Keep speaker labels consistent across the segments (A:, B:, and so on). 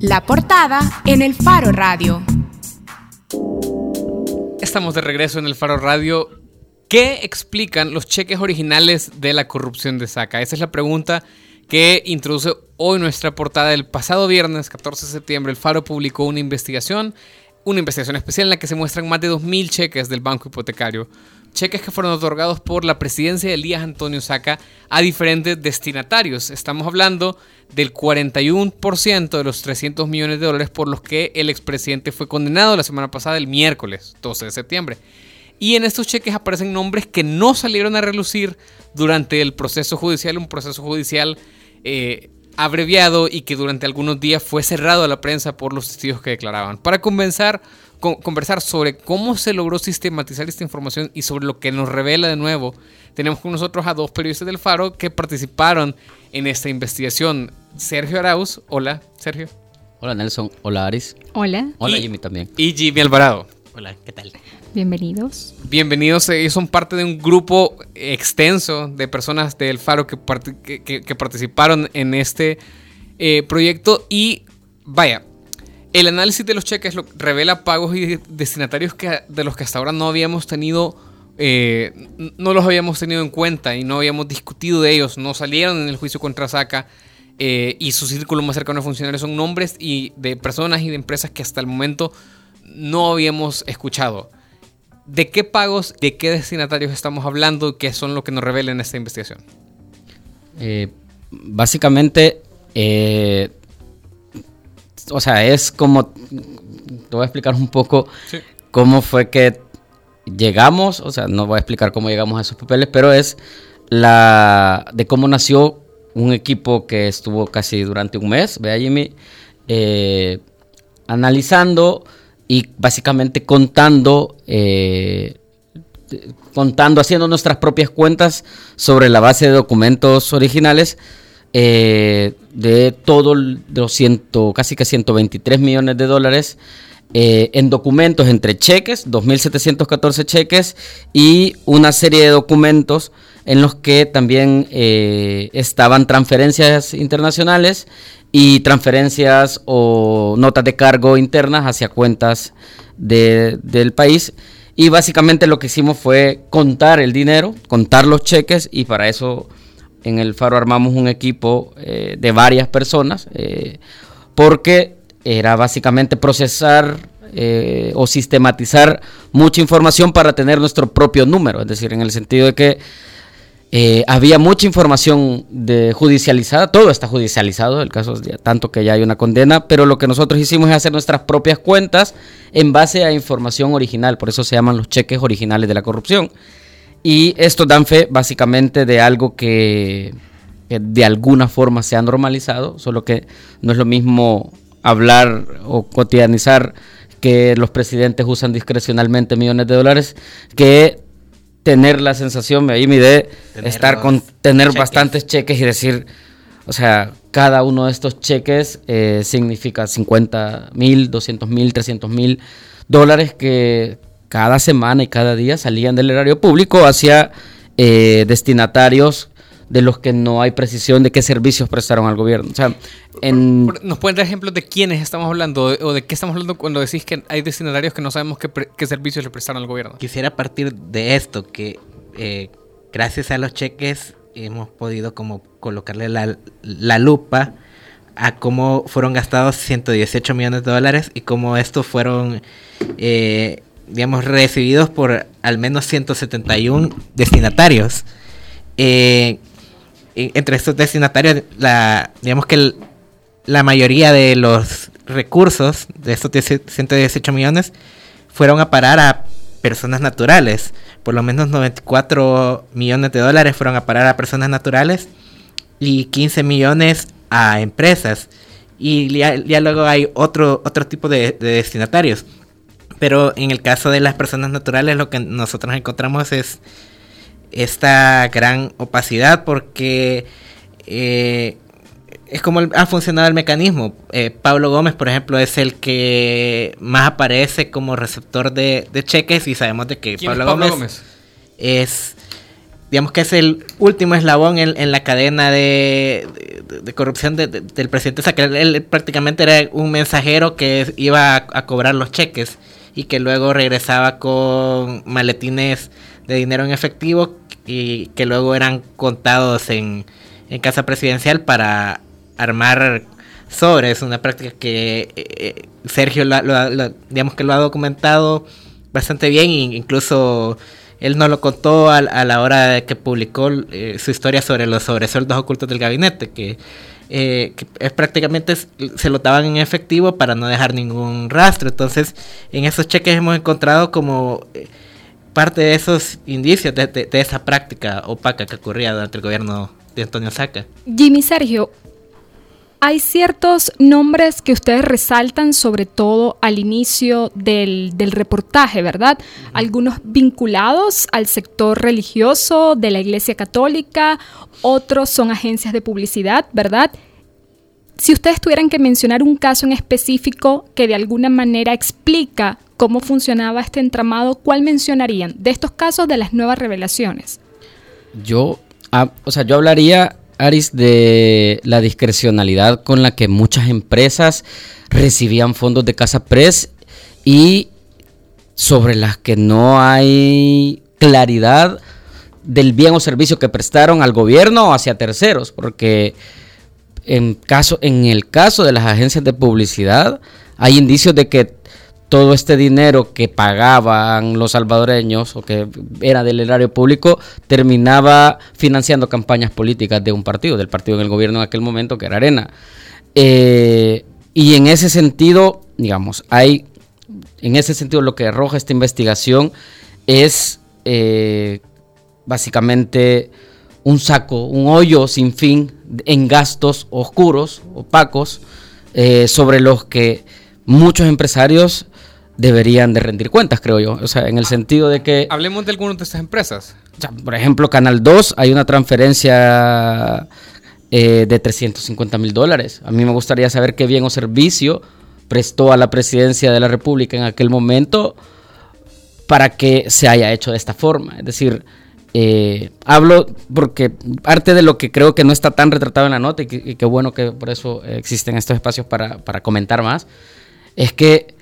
A: La portada en el Faro Radio.
B: Estamos de regreso en el Faro Radio. ¿Qué explican los cheques originales de la corrupción de Saca? Esa es la pregunta que introduce hoy nuestra portada. El pasado viernes, 14 de septiembre, el Faro publicó una investigación, una investigación especial en la que se muestran más de 2.000 cheques del banco hipotecario cheques que fueron otorgados por la presidencia de Elías Antonio Saca a diferentes destinatarios. Estamos hablando del 41% de los 300 millones de dólares por los que el expresidente fue condenado la semana pasada, el miércoles 12 de septiembre. Y en estos cheques aparecen nombres que no salieron a relucir durante el proceso judicial, un proceso judicial eh, abreviado y que durante algunos días fue cerrado a la prensa por los testigos que declaraban. Para comenzar, conversar sobre cómo se logró sistematizar esta información y sobre lo que nos revela de nuevo, tenemos con nosotros a dos periodistas del Faro que participaron en esta investigación. Sergio Arauz, hola Sergio.
C: Hola Nelson, hola Aris.
D: Hola.
C: Hola Jimmy también.
B: Y Jimmy Alvarado.
E: Hola, ¿qué tal?
D: Bienvenidos.
B: Bienvenidos, ellos son parte de un grupo extenso de personas del Faro que, que, participaron en este eh, proyecto y vaya, el análisis de los cheques revela pagos y destinatarios que, de los que hasta ahora no habíamos tenido, eh, no los habíamos tenido en cuenta y no habíamos discutido de ellos, no salieron en el juicio contra Saca eh, y su círculo más cercano de funcionarios son nombres y de personas y de empresas que hasta el momento no habíamos escuchado. ¿De qué pagos, de qué destinatarios estamos hablando? ¿Qué son lo que nos revela en esta investigación?
C: Eh, básicamente, o sea, es como, te voy a explicar un poco cómo fue que llegamos, o sea, no voy a explicar cómo llegamos a esos papeles, pero es la de cómo nació un equipo que estuvo casi durante un mes, vea Jimmy, eh, analizando y básicamente contando, eh, contando, haciendo nuestras propias cuentas sobre la base de documentos originales eh, de todo los ciento, casi que 123 millones de dólares eh, en documentos entre cheques, 2.714 cheques y una serie de documentos en los que también eh, estaban transferencias internacionales y transferencias o notas de cargo internas hacia cuentas del país. Y básicamente lo que hicimos fue contar el dinero, contar los cheques y para eso en el Faro armamos un equipo eh, de varias personas eh, porque era básicamente procesar eh, o sistematizar mucha información para tener nuestro propio número, es decir, en el sentido de que había mucha información de judicializada, todo está judicializado, el caso es tanto que ya hay una condena, pero lo que nosotros hicimos es hacer nuestras propias cuentas en base a información original, por eso se llaman los cheques originales de la corrupción. Y esto dan fe básicamente de algo que, de alguna forma se ha normalizado, solo que no es lo mismo hablar o cotidianizar que los presidentes usan discrecionalmente millones de dólares que tener la sensación, ahí mi de estar con tener bastantes cheques y decir, o sea, cada uno de estos cheques eh, significa 50 mil, 200 mil, 300 mil dólares que cada semana y cada día salían del erario público hacia eh, destinatarios de los que no hay precisión de qué servicios prestaron al gobierno. O sea,
B: ¿Nos pueden dar ejemplos de quiénes estamos hablando o de qué estamos hablando cuando decís que hay destinatarios que no sabemos qué, servicios le prestaron al gobierno?
E: Quisiera partir de esto, que eh, gracias a los cheques hemos podido como colocarle la, lupa a cómo fueron gastados 118 millones de dólares y cómo estos fueron eh, digamos, recibidos por al menos 171 destinatarios. Eh, entre estos destinatarios, la, digamos que la mayoría de los recursos de estos 118 millones fueron a parar a personas naturales. Por lo menos 94 millones de dólares fueron a parar a personas naturales y 15 millones a empresas. Y ya, luego hay otro, otro tipo de destinatarios. Pero en el caso de las personas naturales lo que nosotros encontramos es esta gran opacidad porque eh, es como ha funcionado el mecanismo. Eh, Pablo Gómez, por ejemplo, es el que más aparece como receptor de, cheques y sabemos de que Pablo, Gómez, es digamos que es el último eslabón en, la cadena de, corrupción del presidente Saca. Él, prácticamente era un mensajero que iba a, cobrar los cheques y que luego regresaba con maletines de dinero en efectivo y que luego eran contados en, casa presidencial para armar sobres, una práctica que eh, eh, Sergio digamos que lo ha documentado bastante bien incluso él nos lo contó a, la hora de que publicó eh, su historia sobre los sobresueldos ocultos del gabinete, que, eh, es prácticamente se lo daban en efectivo para no dejar ningún rastro. Entonces, en esos cheques hemos encontrado como eh, parte de esos indicios de, de, esa práctica opaca que ocurría durante el gobierno de Antonio Saca.
D: Jimmy Sergio, hay ciertos nombres que ustedes resaltan, sobre todo al inicio del, reportaje, ¿verdad? Algunos vinculados al sector religioso de la Iglesia Católica, otros son agencias de publicidad, ¿verdad? Si ustedes tuvieran que mencionar un caso en específico que de alguna manera explica cómo funcionaba este entramado, ¿cuál mencionarían de estos casos de las nuevas revelaciones?
C: Yo, ah, o sea, yo hablaría Aris, de la discrecionalidad con la que muchas empresas recibían fondos de Casa Press y sobre las que no hay claridad del bien o servicio que prestaron al gobierno o hacia terceros, porque en, caso, en el caso de las agencias de publicidad hay indicios de que todo este dinero que pagaban los salvadoreños o que era del erario público terminaba financiando campañas políticas de un partido, del partido en el gobierno en aquel momento, que era Arena. Eh, y en ese sentido, digamos, hay, en ese sentido lo que arroja esta investigación es eh, básicamente un saco, un hoyo sin fin en gastos oscuros, opacos, eh, sobre los que muchos empresarios deberían de rendir cuentas, creo yo. O sea, en el sentido de que...
B: Hablemos de algunas de estas empresas.
C: por ejemplo, Canal 2, hay una transferencia eh, de 350 mil dólares. A mí me gustaría saber qué bien o servicio prestó a la presidencia de la República en aquel momento para que se haya hecho de esta forma. Es decir, eh, hablo porque parte de lo que creo que no está tan retratado en la nota y qué bueno que por eso existen estos espacios para, para comentar más, es que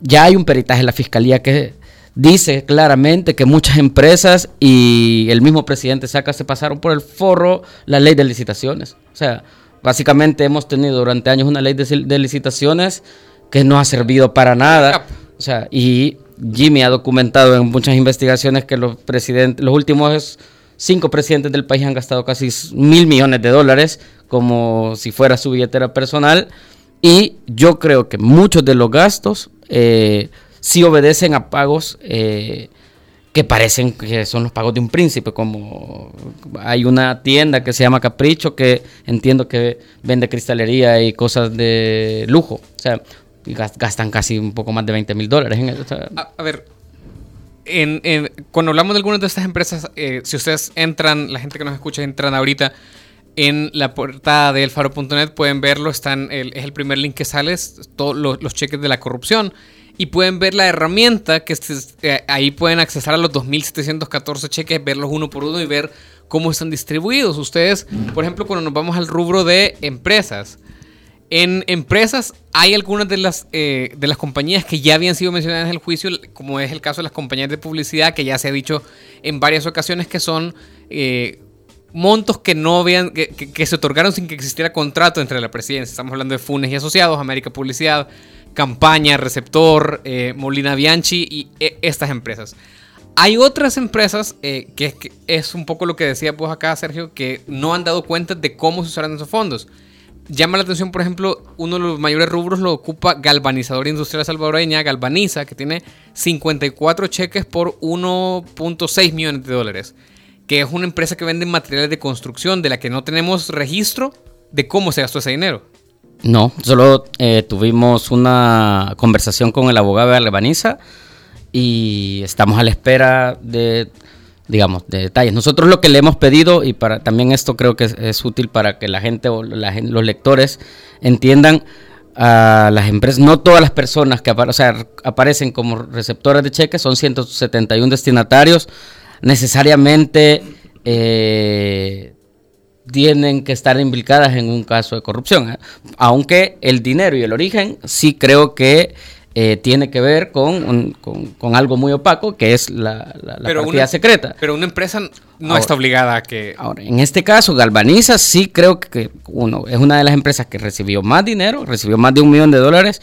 C: ya hay un peritaje en la fiscalía que dice claramente que muchas empresas y el mismo presidente Saca se pasaron por el forro la ley de licitaciones. O sea, básicamente hemos tenido durante años una ley de, licitaciones que no ha servido para nada. O sea, y Jimmy ha documentado en muchas investigaciones que los presidentes, los últimos cinco presidentes del país han gastado casi mil millones de dólares como si fuera su billetera personal. Y yo creo que muchos de los gastos eh, si obedecen a pagos eh, que parecen que son los pagos de un príncipe, como hay una tienda que se llama Capricho que entiendo que vende cristalería y cosas de lujo, o sea, gastan casi un poco más de 20 mil dólares en eso.
B: a, ver, cuando hablamos de algunas de estas empresas, eh, si ustedes entran, la gente que nos escucha entran ahorita en la portada de elfaro.net pueden verlo, están es el primer link que sale, todos los, cheques de la corrupción. Y pueden ver la herramienta que eh, ahí pueden accesar a los 2.714 cheques, verlos uno por uno y ver cómo están distribuidos. Ustedes, por ejemplo, cuando nos vamos al rubro de empresas, en empresas hay algunas de las, eh, de las compañías que ya habían sido mencionadas en el juicio, como es el caso de las compañías de publicidad, que ya se ha dicho en varias ocasiones que son eh, montos que no habían, que, se otorgaron sin que existiera contrato entre la presidencia. Estamos hablando de Funes y Asociados, América Publicidad, Campaña, Receptor, eh, Molina Bianchi y eh, estas empresas. Hay otras empresas eh, que, es un poco lo que decía pues acá Sergio, que no han dado cuenta de cómo se usarán esos fondos. Llama la atención, por ejemplo, uno de los mayores rubros lo ocupa Galvanizador Industrial Salvadoreña, Galvaniza, que tiene 54 cheques por 1.6 millones de dólares que es una empresa que vende materiales de construcción de la que no tenemos registro de cómo se gastó ese dinero.
C: No, solo eh, tuvimos una conversación con el abogado de Albaniza y estamos a la espera de, digamos, de detalles. Nosotros lo que le hemos pedido, y para también esto creo que es, útil para que la gente o los lectores entiendan a las empresas, no todas las personas que aparecen como receptores de cheques, son 171 destinatarios, necesariamente eh, tienen que estar implicadas en un caso de corrupción. ¿eh? Aunque el dinero y el origen sí creo que eh, tiene que ver con, con, algo muy opaco, que es la, la, partida secreta.
B: Pero una empresa no está obligada a que...
C: Ahora, en este caso, Galvaniza sí creo que uno es una de las empresas que recibió más dinero, recibió más de un millón de dólares,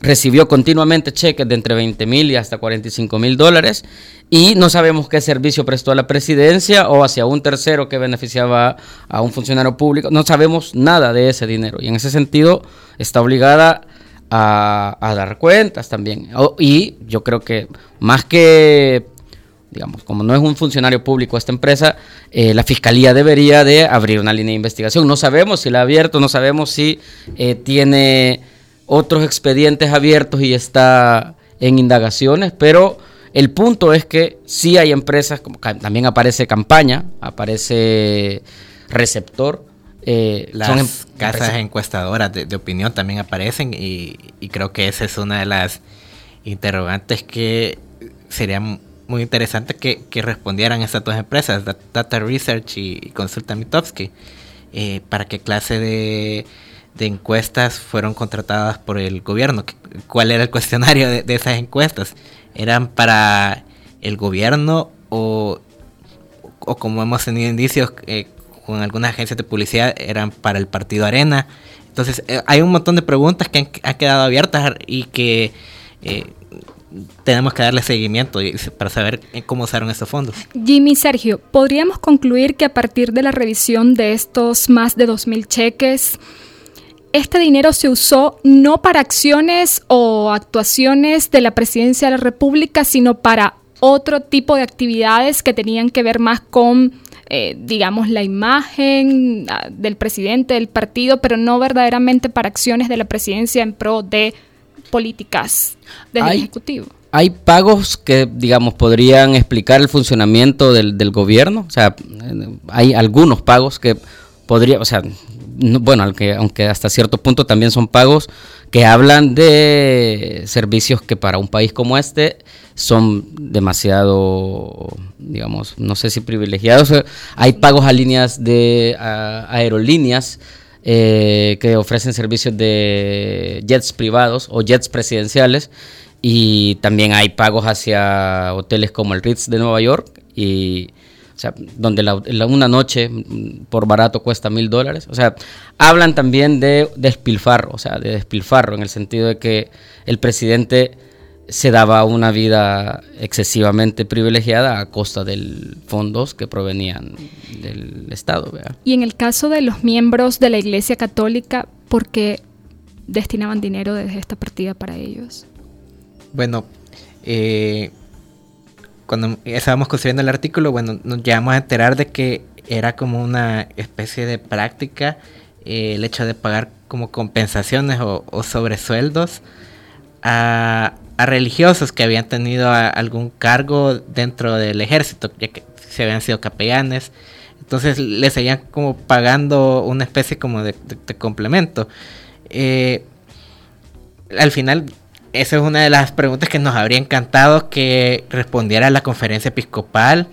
C: recibió continuamente cheques de entre 20 mil y hasta 45 mil dólares y no sabemos qué servicio prestó a la presidencia o hacia un tercero que beneficiaba a un funcionario público. No sabemos nada de ese dinero y en ese sentido está obligada a, dar cuentas también. y yo creo que más que, digamos, como no es un funcionario público esta empresa, eh, la fiscalía debería de abrir una línea de investigación. No sabemos si la ha abierto, no sabemos si eh, tiene otros expedientes abiertos y está en indagaciones, pero el punto es que sí hay empresas, como también aparece campaña, aparece receptor.
E: Eh, Las em- casas encuestadoras de, opinión también aparecen y, creo que esa es una de las interrogantes que sería muy interesante que, respondieran estas dos empresas, Data Research y, Consulta Mitofsky, eh, para qué clase de de encuestas fueron contratadas por el gobierno. ¿Cuál era el cuestionario de, esas encuestas? ¿Eran para el gobierno o, o como hemos tenido indicios eh, con algunas agencias de publicidad, eran para el partido Arena? Entonces, eh, hay un montón de preguntas que han, quedado abiertas y que eh, tenemos que darle seguimiento para saber cómo usaron estos fondos.
D: Jimmy Sergio, ¿podríamos concluir que a partir de la revisión de estos más de 2.000 cheques, este dinero se usó no para acciones o actuaciones de la presidencia de la República, sino para otro tipo de actividades que tenían que ver más con, eh, digamos, la imagen ah, del presidente del partido, pero no verdaderamente para acciones de la presidencia en pro de políticas del Ejecutivo.
C: Hay pagos que, digamos, podrían explicar el funcionamiento del, del gobierno. O sea, hay algunos pagos que podría, o sea, bueno, aunque, aunque hasta cierto punto también son pagos que hablan de servicios que para un país como este son demasiado, digamos, no sé si privilegiados. Hay pagos a líneas de aerolíneas eh, que ofrecen servicios de jets privados o jets presidenciales y también hay pagos hacia hoteles como el Ritz de Nueva York y o sea, donde la, una noche por barato cuesta mil dólares. O sea, hablan también de despilfarro, o sea, de despilfarro, en el sentido de que el presidente se daba una vida excesivamente privilegiada a costa de fondos que provenían del Estado.
D: Y en el caso de los miembros de la Iglesia Católica, ¿por qué destinaban dinero desde esta partida para ellos?
E: Bueno, eh, cuando estábamos construyendo el artículo, bueno, nos llegamos a enterar de que era como una especie de práctica eh, el hecho de pagar como compensaciones o, sobresueldos a, religiosos que habían tenido algún cargo dentro del ejército, ya que se habían sido capellanes. Entonces les seguían como pagando una especie como de, complemento. Eh, al final esa es una de las preguntas que nos habría encantado que respondiera la conferencia episcopal,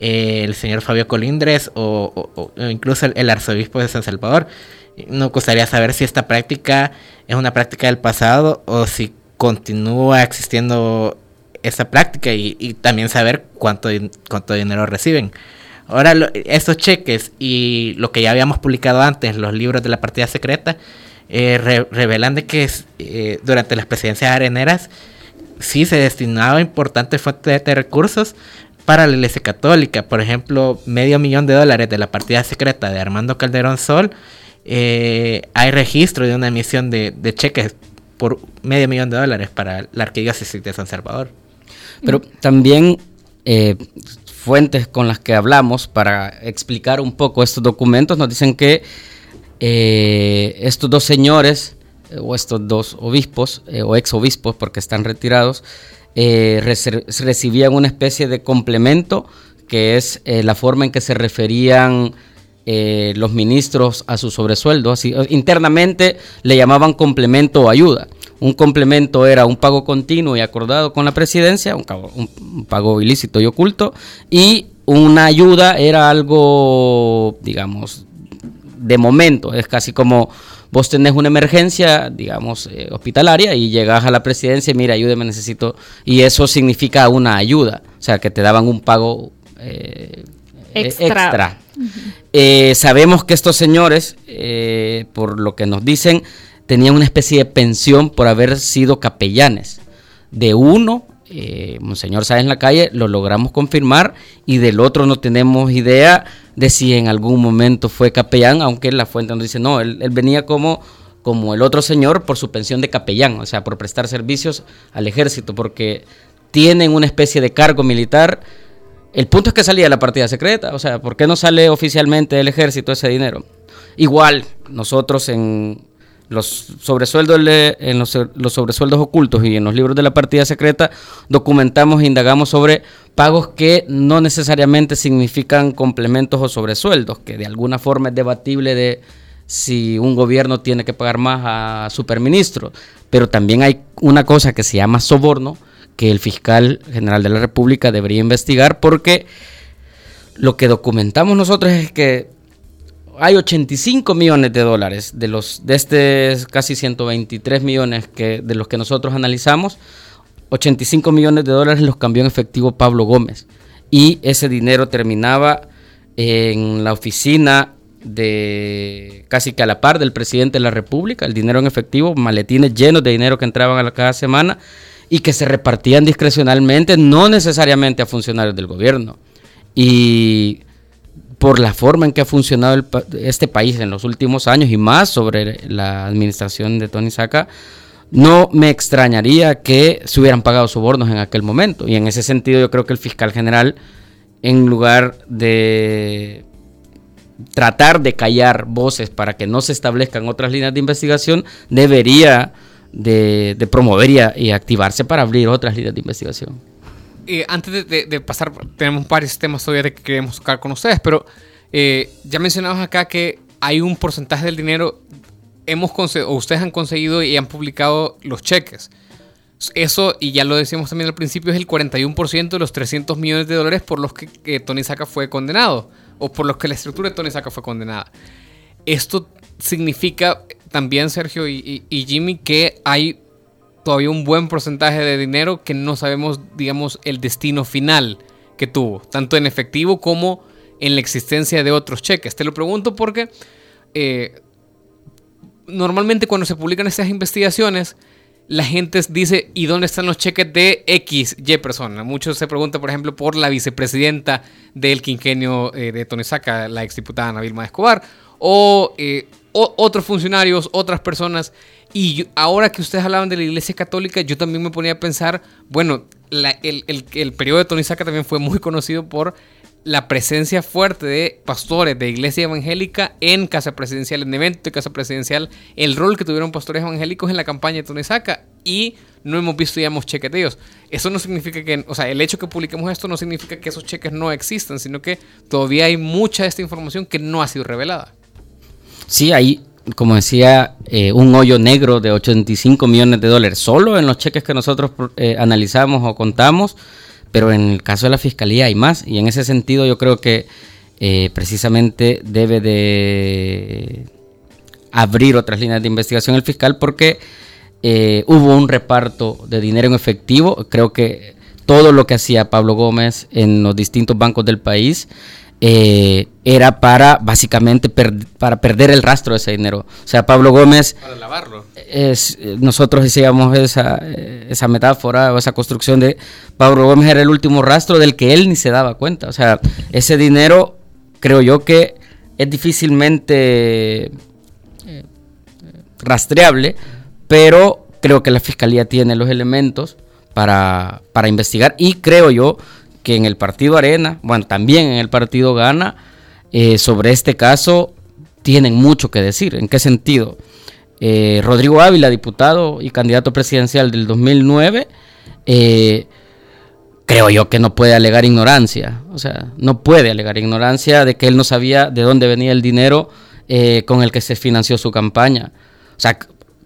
E: eh, el señor Fabio Colindres o, incluso el, arzobispo de San Salvador. Nos gustaría saber si esta práctica es una práctica del pasado o si continúa existiendo esa práctica y, también saber cuánto, cuánto dinero reciben. Ahora, estos cheques y lo que ya habíamos publicado antes, los libros de la partida secreta, eh, revelan de que eh, durante las presidencias areneras sí se destinaba importante fuente de recursos para la Iglesia Católica. Por ejemplo, medio millón de dólares de la partida secreta de Armando Calderón Sol. Eh, hay registro de una emisión de, cheques por medio millón de dólares para la Arquidiócesis de San Salvador.
C: Pero también fuentes con las que hablamos para explicar un poco estos documentos nos dicen que eh, estos dos señores, eh, o estos dos obispos, eh, o ex obispos, porque están retirados, recibían una especie de complemento, que es la forma en que se referían los ministros a su sobresueldo. Así, internamente le llamaban complemento o ayuda. un complemento era un pago continuo y acordado con la presidencia, un pago, ilícito y oculto, y una ayuda era algo, digamos, de momento, es casi como vos tenés una emergencia, digamos, eh, hospitalaria y llegas a la presidencia y mira, ayúdeme, necesito, y eso significa una ayuda, o sea, que te daban un pago eh, extra. Eh, sabemos que estos señores, por lo que nos dicen, tenían una especie de pensión por haber sido capellanes. De uno, eh, Monseñor Sáenz en la calle, lo logramos confirmar y del otro no tenemos idea de si en algún momento fue capellán, aunque la fuente nos dice, no, él, venía como, como el otro señor por su pensión de capellán, o sea, por prestar servicios al ejército, porque tienen una especie de cargo militar. El punto es que salía la partida secreta, o sea, ¿por qué no sale oficialmente del ejército ese dinero? Igual, nosotros en, los sobresueldos, en los, sobresueldos ocultos y en los libros de la partida secreta documentamos e indagamos sobre pagos que no necesariamente significan complementos o sobresueldos, que de alguna forma es debatible de si un gobierno tiene que pagar más a superministro, pero también hay una cosa que se llama soborno que el fiscal general de la República debería investigar porque lo que documentamos nosotros es que hay 85 millones de dólares de los de este casi 123 millones que de los que nosotros analizamos, 85 millones de dólares los cambió en efectivo Pablo Gómez y ese dinero terminaba en la oficina de casi que a la par del presidente de la República, el dinero en efectivo, maletines llenos de dinero que entraban a cada semana y que se repartían discrecionalmente, no necesariamente a funcionarios del gobierno. Y por la forma en que ha funcionado este país en los últimos años y más sobre la administración de Tony Saca, no me extrañaría que se hubieran pagado sobornos en aquel momento. Y en ese sentido yo creo que el fiscal general, en lugar de tratar de callar voces para que no se establezcan otras líneas de investigación, debería de, promover y activarse para abrir otras líneas de investigación
B: antes de, pasar, tenemos varios temas todavía que queremos tocar con ustedes, pero eh, ya mencionamos acá que hay un porcentaje del dinero, hemos o ustedes han conseguido y han publicado los cheques. Eso, y ya lo decíamos también al principio, es el 41% de los 300 millones de dólares por los que, Tony Saca fue condenado, o por los que la estructura de Tony Saca fue condenada. Esto significa también, Sergio y Jimmy, que hay todavía un buen porcentaje de dinero que no sabemos, digamos, el destino final que tuvo, tanto en efectivo como en la existencia de otros cheques. Te lo pregunto porque eh, normalmente cuando se publican estas investigaciones, la gente dice, ¿y dónde están los cheques de X, Y persona? Muchos se preguntan, por ejemplo, por la vicepresidenta del quinquenio eh, de de Saca, la exdiputada Navilma Escobar, o, eh, otros funcionarios, otras personas y ahora que ustedes hablaban de la Iglesia Católica, yo también me ponía a pensar, bueno, el, periodo de Tony Saca también fue muy conocido por la presencia fuerte de pastores de iglesia evangélica en Casa Presidencial, en eventos de Casa Presidencial, el rol que tuvieron pastores evangélicos en la campaña de Tony Saca y no hemos visto, digamos, chequeteos. Eso no significa que, o sea, el hecho que publiquemos esto no significa que esos cheques no existan, sino que todavía hay mucha de esta información que no ha sido revelada.
C: Sí, hay como decía, eh, un hoyo negro de 85 millones de dólares, solo en los cheques que nosotros eh, analizamos o contamos, pero en el caso de la fiscalía hay más, y en ese sentido yo creo que eh, precisamente debe de abrir otras líneas de investigación el fiscal porque hubo un reparto de dinero en efectivo, creo que todo lo que hacía Pablo Gómez en los distintos bancos del país eh, era para básicamente para perder el rastro de ese dinero. O sea, Pablo Gómez...
B: Para lavarlo.
C: Es, nosotros decíamos esa, esa metáfora o esa construcción de Pablo Gómez era el último rastro del que él ni se daba cuenta. O sea, ese dinero creo yo que es difícilmente eh, rastreable, pero creo que la Fiscalía tiene los elementos para, para investigar y creo yo que en el partido Arena, bueno, también en el partido Gana, eh, sobre este caso tienen mucho que decir. ¿En qué sentido? Eh, Rodrigo Ávila, diputado y candidato presidencial del 2009, eh, creo yo que no puede alegar ignorancia. O sea, no puede alegar ignorancia de que él no sabía de dónde venía el dinero con el que se financió su campaña. O sea,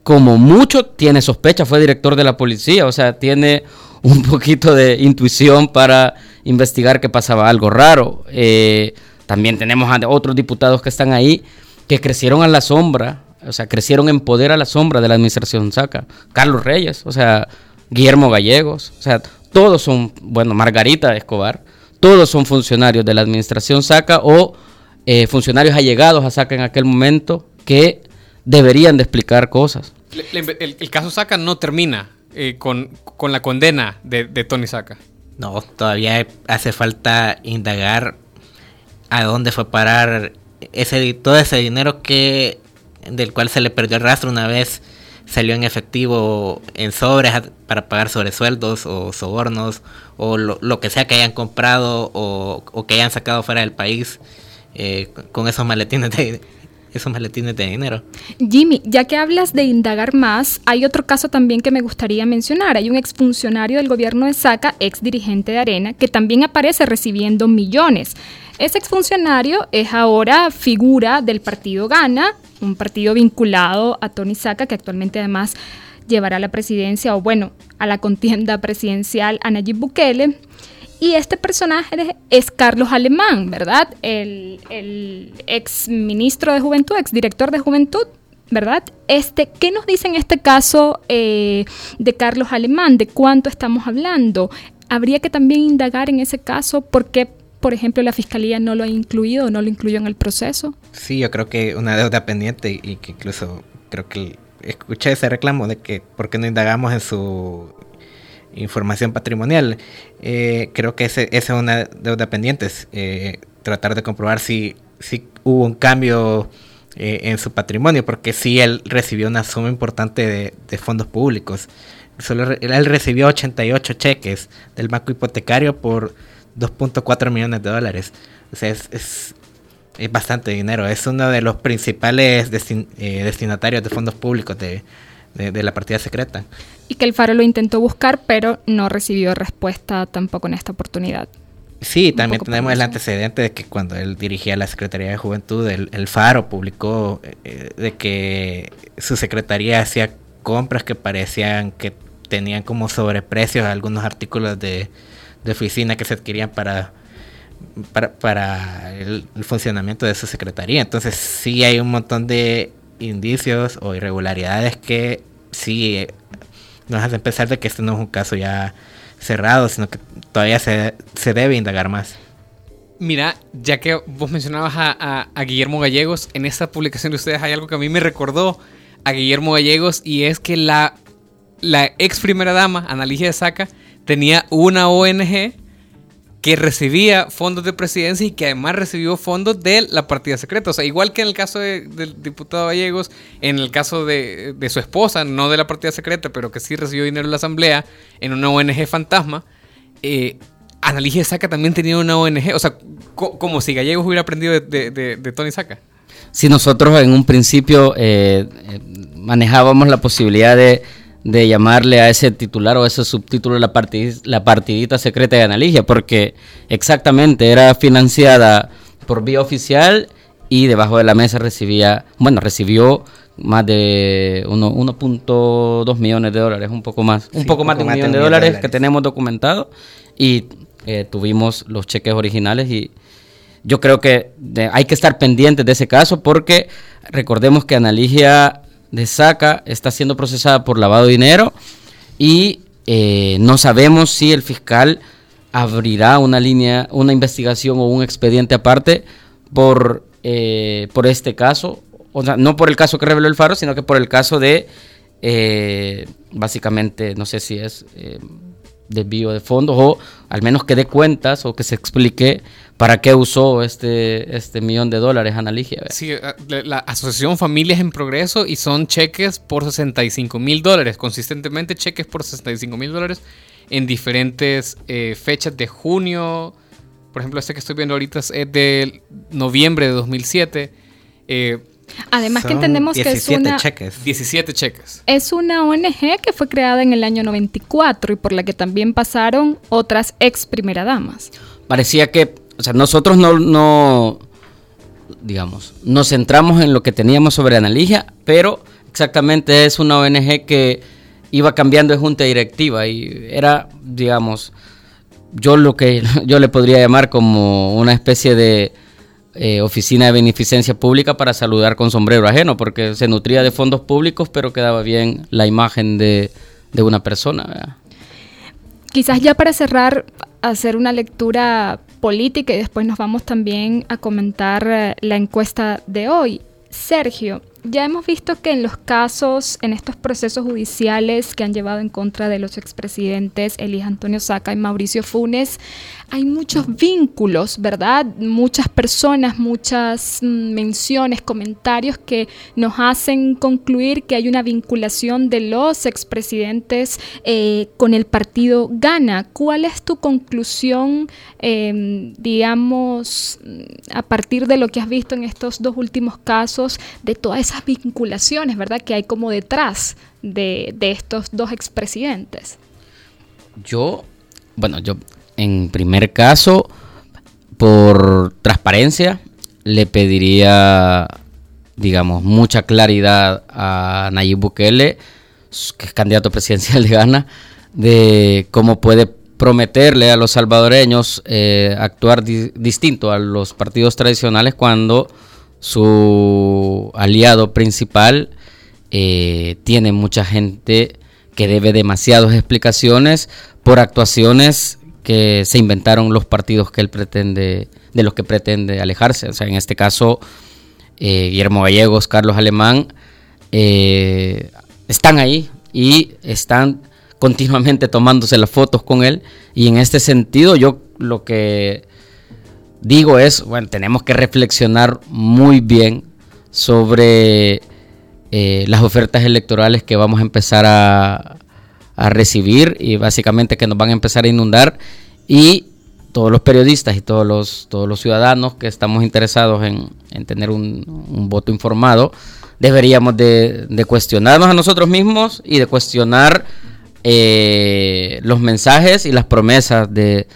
C: como mucho tiene sospecha, fue director de la policía, o sea, tiene un poquito de intuición para investigar que pasaba algo raro. Eh, también tenemos a otros diputados que están ahí que crecieron a la sombra, o sea, crecieron en poder a la sombra de la administración Saca. Carlos Reyes, o sea, Guillermo Gallegos, o sea, todos son, bueno, Margarita Escobar, todos son funcionarios de la administración Saca o eh, funcionarios allegados a Saca en aquel momento que deberían de explicar cosas.
B: El, caso Saca no termina eh, con, la condena de, Tony Saca.
E: No, todavía hace falta indagar a dónde fue parar ese todo ese dinero que del cual se le perdió el rastro una vez salió en efectivo en sobres para pagar sobresueldos o sobornos o lo, que sea que hayan comprado o, que hayan sacado fuera del país eh, con esos maletines de, esos maletines de dinero.
D: Jimmy, ya que hablas de indagar más, hay otro caso también que me gustaría mencionar. Hay un exfuncionario del gobierno de Saca, ex dirigente de Arena, que también aparece recibiendo millones. Ese exfuncionario es ahora figura del partido Gana, un partido vinculado a Tony Saca, que actualmente además llevará a la presidencia, o bueno, a la contienda presidencial a Nayib Bukele. Y este personaje es Carlos Alemán, ¿verdad? El, ex ministro de Juventud, ex director de Juventud, ¿verdad? Este, ¿Qué nos dice en este caso eh, de Carlos Alemán? ¿De cuánto estamos hablando? Habría que también indagar en ese caso por qué, por ejemplo, la fiscalía no lo ha incluido o no lo incluyó en el proceso.
E: Sí, yo creo que una deuda pendiente y que incluso creo que escuché ese reclamo de que por qué no indagamos en su información patrimonial. Eh, creo que esa es una deuda pendiente, eh, tratar de comprobar si, si hubo un cambio eh, en su patrimonio, porque si él recibió una suma importante de, fondos públicos. Solo él recibió 88 cheques del banco hipotecario por 2.4 millones de dólares. O sea, es, es, bastante dinero. Es uno de los principales destinatarios de fondos públicos de, de, la partida secreta.
D: Y que el Faro lo intentó buscar, pero no recibió respuesta tampoco en esta oportunidad.
E: Sí, también tenemos el antecedente de que cuando él dirigía la Secretaría de Juventud, el, Faro publicó eh, de que su secretaría hacía compras que parecían que tenían como sobreprecios algunos artículos de, oficina que se adquirían para, para, el, funcionamiento de su secretaría. Entonces sí hay un montón de indicios o irregularidades que sí eh, nos hacen pensar de que este no es un caso ya cerrado, sino que todavía se, debe indagar más.
B: Mira, ya que vos mencionabas a, Guillermo Gallegos, en esta publicación de ustedes hay algo que a mí me recordó a Guillermo Gallegos y es que la, la ex primera dama, Analicia de Saca, tenía una ONG que recibía fondos de presidencia y que además recibió fondos de la partida secreta. O sea, igual que en el caso del diputado Gallegos, en el caso de, su esposa, no de la partida secreta, pero que sí recibió dinero en la asamblea, en una ONG fantasma, eh, Analigia Saca también tenía una ONG. O sea, como si Gallegos hubiera aprendido de, Tony Saca.
C: Si nosotros en un principio eh, eh, manejábamos la posibilidad de de llamarle a ese titular o a ese subtítulo la, la partidita secreta de Analigia, porque exactamente era financiada por vía oficial y debajo de la mesa recibía, bueno, recibió más de 1.2 millones de dólares, un poco más, un poco más de un millón de, dólares, que tenemos documentado y eh, tuvimos los cheques originales y yo creo que hay que estar pendientes de ese caso porque recordemos que Analigia de SACA está siendo procesada por lavado de dinero y eh, no sabemos si el fiscal abrirá una línea, una investigación o un expediente aparte por, eh, por este caso. O sea, no por el caso que reveló el Faro, sino que por el caso de, eh, básicamente, no sé si es desvío de fondos o al menos que dé cuentas o que se explique para qué usó este, este millón de dólares Analigia.
B: Sí, eh, la Asociación Familias en Progreso y son cheques por 65 mil dólares, consistentemente cheques por 65 mil dólares en diferentes eh, fechas de junio. Por ejemplo, este que estoy viendo ahorita es de noviembre de 2007. Eh,
D: Además que entendemos que es una...
B: Cheques. 17 cheques.
D: Es una ONG que fue creada en el año 94 y por la que también pasaron otras ex primera damas.
C: Parecía que, o sea, nosotros no, no digamos, nos centramos en lo que teníamos sobre Analigia, pero exactamente es una ONG que iba cambiando de junta directiva y era, digamos, yo lo que yo le podría llamar como una especie de eh, oficina de beneficencia pública para saludar con sombrero ajeno, porque se nutría de fondos públicos, pero quedaba bien la imagen de, de una persona.
D: Quizás ya para cerrar, hacer una lectura política y después nos vamos también a comentar eh, la encuesta de hoy. Sergio, ya hemos visto que en los casos, en estos procesos judiciales que han llevado en contra de los expresidentes Elías Antonio Saca y Mauricio Funes, hay muchos vínculos, ¿verdad? Muchas personas, muchas mm, menciones, comentarios que nos hacen concluir que hay una vinculación de los expresidentes eh, con el partido Gana. ¿Cuál es tu conclusión, em, digamos, a partir de lo que has visto en estos dos últimos casos, de todas esas vinculaciones, ¿verdad? Que hay como detrás de, de estos dos expresidentes.
C: Yo, bueno, yo en primer caso, por transparencia, le pediría, digamos, mucha claridad a Nayib Bukele, que es candidato presidencial de Ghana, de cómo puede prometerle a los salvadoreños eh, actuar distinto a los partidos tradicionales cuando su aliado principal eh, tiene mucha gente que debe demasiadas explicaciones por actuaciones que se inventaron los partidos que él pretende, de los que pretende alejarse. O sea, en este caso, eh, Guillermo Gallegos, Carlos Alemán, eh, están ahí y están continuamente tomándose las fotos con él. Y en este sentido, yo lo que digo es, bueno, tenemos que reflexionar muy bien sobre eh, las ofertas electorales que vamos a empezar a, a recibir y básicamente que nos van a empezar a inundar y todos los periodistas y todos los, todos los ciudadanos que estamos interesados en, tener un, voto informado, deberíamos de, cuestionarnos a nosotros mismos y de cuestionar eh, los mensajes y las promesas de,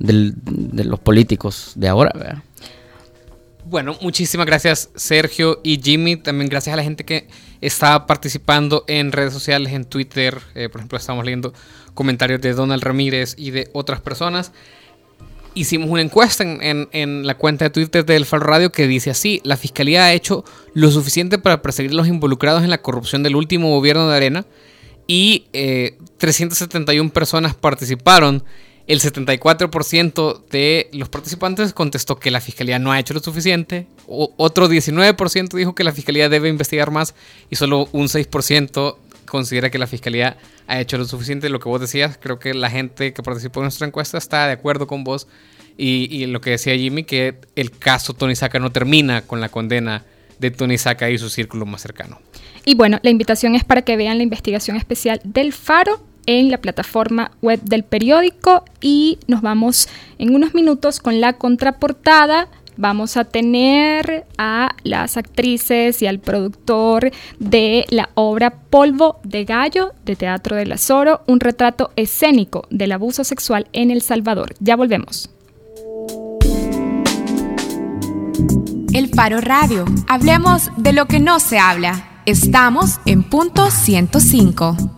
C: los políticos de ahora.
B: Bueno, muchísimas gracias Sergio y Jimmy. También gracias a la gente que está participando en redes sociales, en Twitter. Eh, por ejemplo, estamos leyendo comentarios de Donald Ramírez y de otras personas. Hicimos una encuesta en, la cuenta de Twitter del Faro Radio que dice así, la Fiscalía ha hecho lo suficiente para perseguir a los involucrados en la corrupción del último gobierno de Arena y 371 eh, personas participaron el 74% de los participantes contestó que la fiscalía no ha hecho lo suficiente. otro 19% dijo que la fiscalía debe investigar más. Y solo un 6% considera que la fiscalía ha hecho lo suficiente. Lo que vos decías, creo que la gente que participó en nuestra encuesta está de acuerdo con vos. Y, lo que decía Jimmy, que el caso Tony Saca no termina con la condena de Tony Saca y su círculo más cercano.
D: Y bueno, la invitación es para que vean la investigación especial del Faro en la plataforma web del periódico y nos vamos en unos minutos con la contraportada. Vamos a tener a las actrices y al productor de la obra Polvo de Gallo de Teatro del Azoro, un retrato escénico del abuso sexual en El Salvador. Ya volvemos.
A: El Faro Radio. Hablemos de lo que no se habla. Estamos en punto 105.